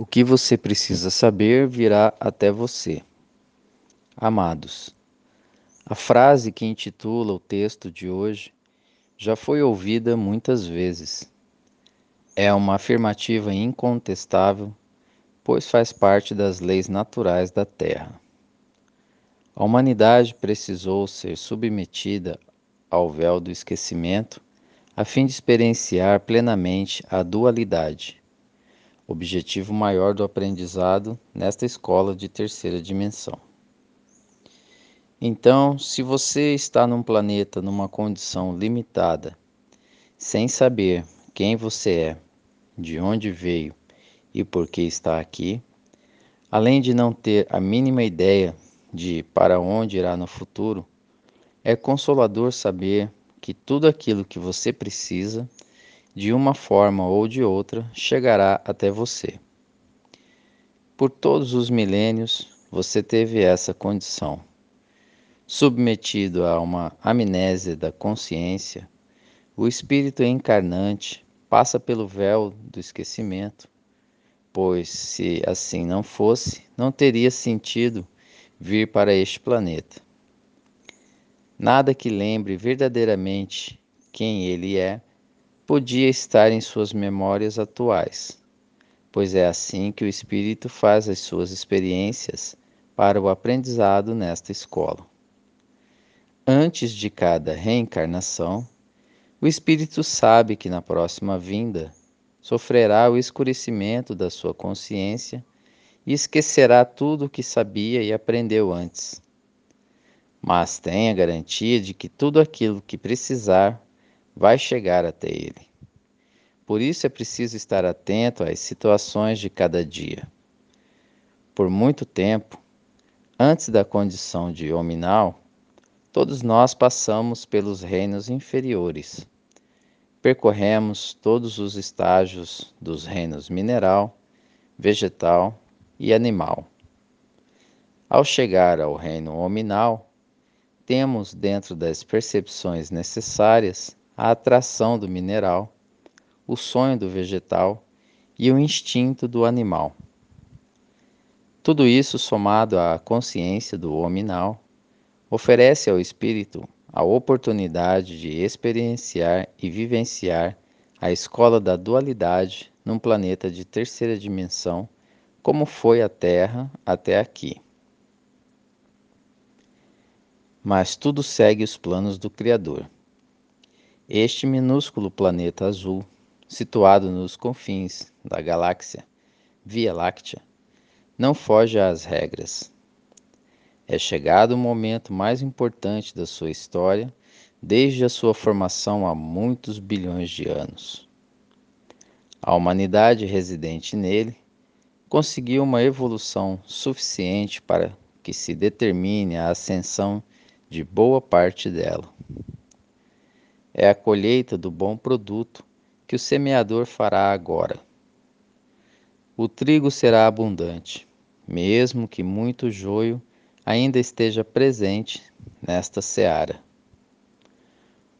O que você precisa saber virá até você. Amados, a frase que intitula o texto de hoje já foi ouvida muitas vezes. É uma afirmativa incontestável, pois faz parte das leis naturais da Terra. A humanidade precisou ser submetida ao véu do esquecimento a fim de experienciar plenamente a dualidade objetivo maior do aprendizado nesta escola de terceira dimensão. Então, se você está num planeta numa condição limitada, sem saber quem você é, de onde veio e por que está aqui, além de não ter a mínima ideia de para onde irá no futuro, é consolador saber que tudo aquilo que você precisa de uma forma ou de outra, chegará até você. Por todos os milênios, você teve essa condição. Submetido a uma amnésia da consciência, o espírito encarnante passa pelo véu do esquecimento, pois se assim não fosse, não teria sentido vir para este planeta. Nada que lembre verdadeiramente quem ele é podia estar em suas memórias atuais, pois é assim que o espírito faz as suas experiências para o aprendizado nesta escola. Antes de cada reencarnação, o espírito sabe que na próxima vinda sofrerá o escurecimento da sua consciência e esquecerá tudo o que sabia e aprendeu antes. Mas tem a garantia de que tudo aquilo que precisar vai chegar até ele. Por isso é preciso estar atento às situações de cada dia. Por muito tempo, antes da condição de hominal, todos nós passamos pelos reinos inferiores. Percorremos todos os estágios dos reinos mineral, vegetal e animal. Ao chegar ao reino hominal, temos dentro das percepções necessárias a atração do mineral, o sonho do vegetal e o instinto do animal. Tudo isso, somado à consciência do hominal, oferece ao espírito a oportunidade de experienciar e vivenciar a escola da dualidade num planeta de terceira dimensão, como foi a Terra até aqui. Mas tudo segue os planos do Criador. Este minúsculo planeta azul, situado nos confins da galáxia Via Láctea, não foge às regras. É chegado o momento mais importante da sua história desde a sua formação há muitos bilhões de anos. A humanidade residente nele conseguiu uma evolução suficiente para que se determine a ascensão de boa parte dela é a colheita do bom produto que o semeador fará agora. O trigo será abundante, mesmo que muito joio ainda esteja presente nesta seara.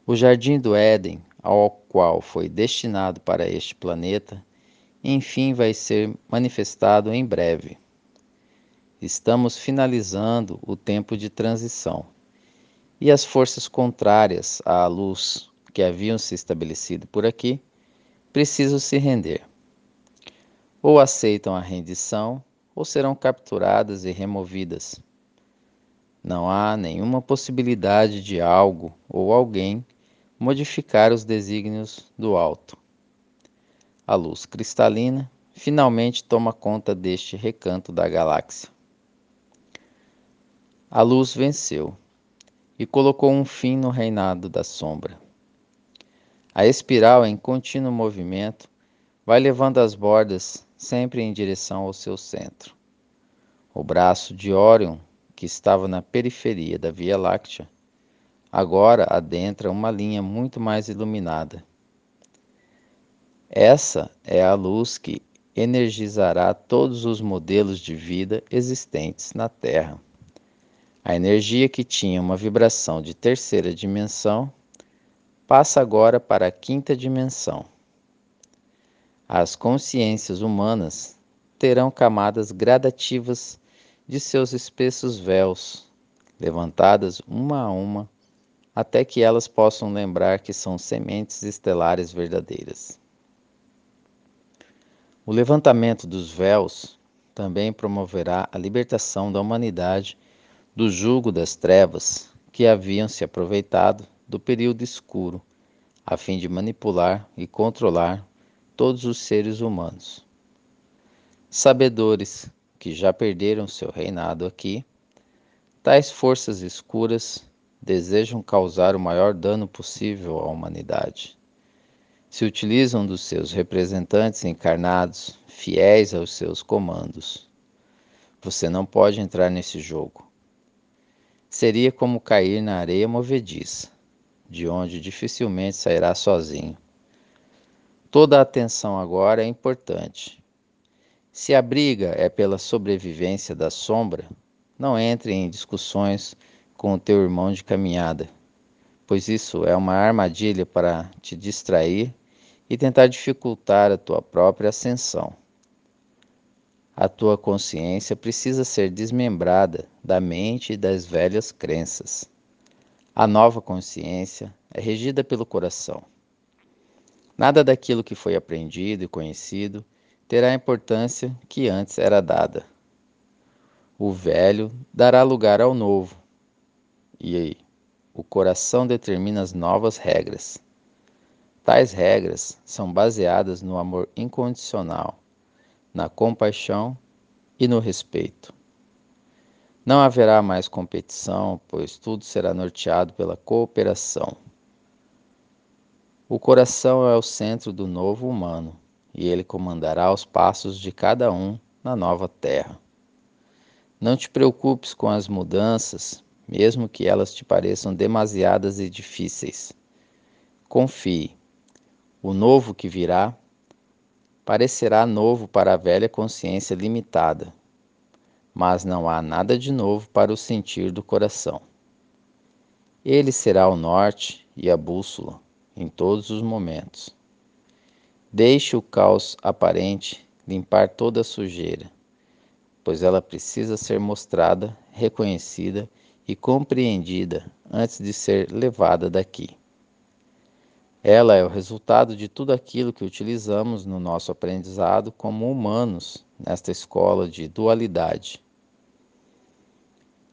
O jardim do Éden, ao qual foi destinado para este planeta, enfim vai ser manifestado em breve. Estamos finalizando o tempo de transição e as forças contrárias à luz que haviam se estabelecido por aqui precisam se render. Ou aceitam a rendição ou serão capturadas e removidas. Não há nenhuma possibilidade de algo ou alguém modificar os desígnios do alto. A luz cristalina finalmente toma conta deste recanto da galáxia. A luz venceu e colocou um fim no reinado da sombra. A espiral em contínuo movimento vai levando as bordas sempre em direção ao seu centro. O braço de Órion, que estava na periferia da Via Láctea, agora adentra uma linha muito mais iluminada. Essa é a luz que energizará todos os modelos de vida existentes na Terra. A energia que tinha uma vibração de terceira dimensão passa agora para a quinta dimensão. As consciências humanas terão camadas gradativas de seus espessos véus, levantadas uma a uma, até que elas possam lembrar que são sementes estelares verdadeiras. O levantamento dos véus também promoverá a libertação da humanidade do jugo das trevas que haviam se aproveitado do período escuro, a fim de manipular e controlar todos os seres humanos. Sabedores que já perderam seu reinado aqui, tais forças escuras desejam causar o maior dano possível à humanidade. Se utilizam dos seus representantes encarnados, fiéis aos seus comandos. Você não pode entrar nesse jogo seria como cair na areia movediça, de onde dificilmente sairá sozinho. Toda a atenção agora é importante. Se a briga é pela sobrevivência da sombra, não entre em discussões com o teu irmão de caminhada, pois isso é uma armadilha para te distrair e tentar dificultar a tua própria ascensão. A tua consciência precisa ser desmembrada da mente e das velhas crenças. A nova consciência é regida pelo coração. Nada daquilo que foi aprendido e conhecido terá a importância que antes era dada. O velho dará lugar ao novo, e aí, o coração determina as novas regras. Tais regras são baseadas no amor incondicional na compaixão e no respeito. Não haverá mais competição, pois tudo será norteado pela cooperação. O coração é o centro do novo humano e ele comandará os passos de cada um na nova terra. Não te preocupes com as mudanças, mesmo que elas te pareçam demasiadas e difíceis. Confie. O novo que virá parecerá novo para a velha consciência limitada, mas não há nada de novo para o sentir do coração. Ele será o norte e a bússola em todos os momentos. Deixe o caos aparente limpar toda a sujeira, pois ela precisa ser mostrada, reconhecida e compreendida antes de ser levada daqui. Ela é o resultado de tudo aquilo que utilizamos no nosso aprendizado como humanos nesta escola de dualidade.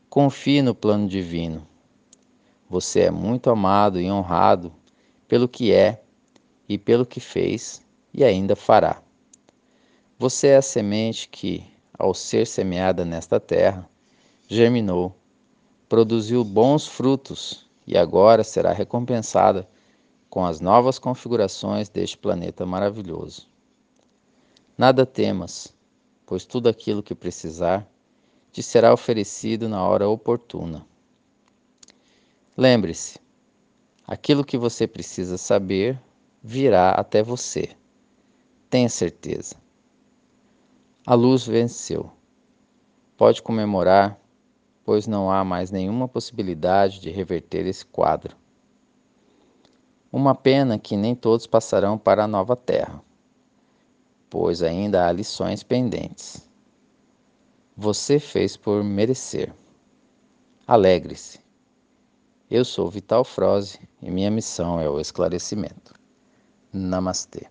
Confie no plano divino. Você é muito amado e honrado pelo que é e pelo que fez e ainda fará. Você é a semente que, ao ser semeada nesta terra, germinou, produziu bons frutos e agora será recompensada com as novas configurações deste planeta maravilhoso. Nada temas, pois tudo aquilo que precisar te será oferecido na hora oportuna. Lembre-se, aquilo que você precisa saber virá até você. Tenha certeza. A luz venceu. Pode comemorar, pois não há mais nenhuma possibilidade de reverter esse quadro. Uma pena que nem todos passarão para a nova terra, pois ainda há lições pendentes. Você fez por merecer. Alegre-se. Eu sou Vital Froze e minha missão é o esclarecimento. Namastê.